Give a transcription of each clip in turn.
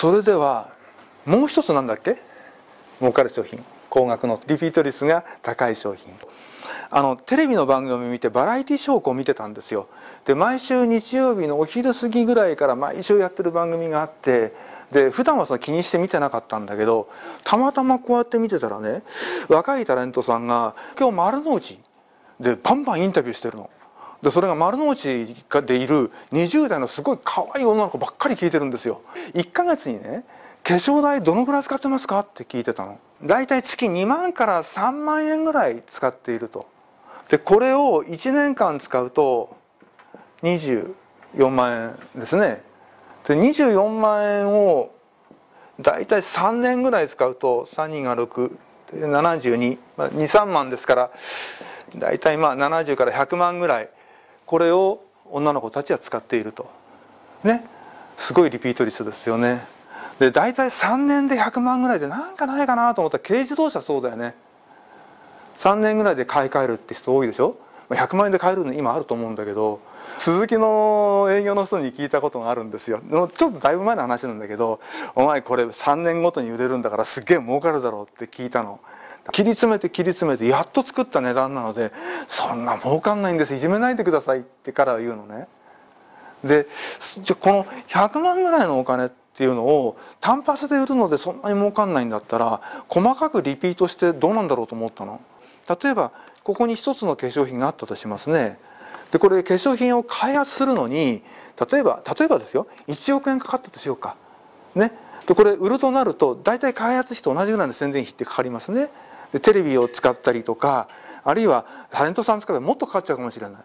それではもう一つなんだっけ？儲かる商品。高額のリピート率が高い商品。あのテレビの番組を見てバラエティショーを見てたんですよ。で毎週日曜日のお昼過ぎぐらいから毎週やってる番組があってで普段はその気にして見てなかったんだけどたまたまこうやって見てたらね若いタレントさんが今日丸の内でバンバンインタビューしてるの。でそれが丸の内でいる20代のすごい可愛い女の子ばっかり聞いてるんですよ。1ヶ月にね化粧代どのぐらい使ってますかって聞いてたの。だいたい月2万から3万円ぐらい使っていると。でこれを1年間使うと24万円ですね。で24万円をだいたい3年ぐらい使うと3人が672、まあ、23万ですからだいたいまあ70から100万ぐらいこれを女の子たちは使っていると。ね。すごいリピート率ですよね。で大体3年で100万ぐらいでなんかないかなと思ったら軽自動車そうだよね。3年ぐらいで買い替えるって人多いでしょ？100万円で買えるの今あると思うんだけど鈴木の営業の人に聞いたことがあるんですよ。ちょっとだいぶ前の話なんだけど「お前これ3年ごとに売れるんだからすっげえ儲かるだろう」って聞いたの。切り詰めて切り詰めてやっと作った値段なのでそんな儲かんないんです。いじめないでくださいってから言うのね。でじゃこの100万ぐらいのお金っていうのを単発で売るのでそんなに儲かんないんだったら細かくリピートしてどうなんだろうと思ったの。例えばここに一つの化粧品があったとしますね。でこれ化粧品を開発するのに例えば例えばですよ。1億円かかったとしようか。ね。でこれ売るとなると大体開発費と同じぐらいの宣伝費ってかかりますね。でテレビを使ったりとかあるいはタレントさん使ったらもっとかかっちゃうかもしれない。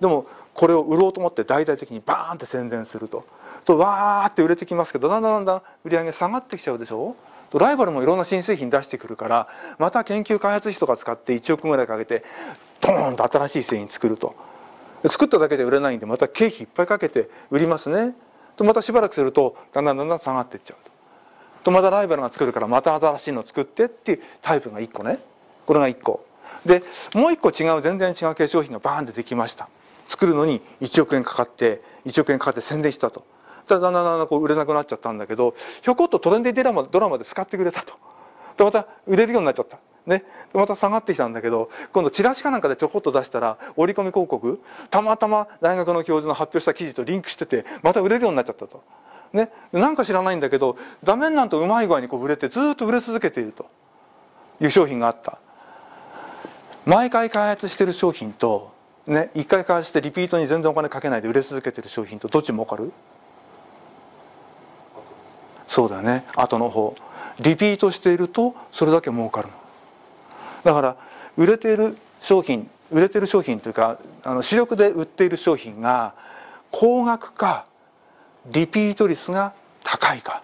でもこれを売ろうと思って大々的にバーンって宣伝すると。とわーって売れてきますけどだんだんだんだん売り上げ下がってきちゃうでしょ。とライバルもいろんな新製品出してくるからまた研究開発費とか使って1億ぐらいかけてドーンと新しい製品作ると。作っただけじゃ売れないんでまた経費いっぱいかけて売りますね。とまたしばらくするとだんだんだんだん下がっていっちゃうと。とまたライバルが作るからまた新しいの作ってっていうタイプが1個ね。これが1個。でもう1個違う全然違う化粧品がバーンってできました。作るのに1億円かかって1億円かかって宣伝したと。だんだんだんだんこう売れなくなっちゃったんだけどひょこっとトレンディドラマドラマで使ってくれたとでまた売れるようになっちゃったね、また下がってきたんだけど今度チラシかなんかでちょこっと出したら折り込み広告たまたま大学の教授の発表した記事とリンクしててまた売れるようになっちゃったと。ね、なんか知らないんだけど画面なんとうまい具合にこう売れてずっと売れ続けているという商品があった毎回開発してる商品と、ね、1回開発してリピートに全然お金かけないで売れ続けてる商品とどっち儲かるそうだね。後の方。リピートしているとそれだけ儲かるだから売れている商品売れてる商品というかあの主力で売っている商品が高額かリピート率が高いか。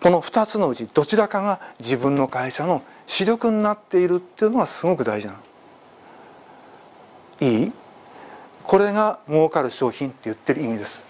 この2つのうちどちらかが自分の会社の主力になっているっていうのがすごく大事なの。いい？これが儲かる商品って言ってる意味です。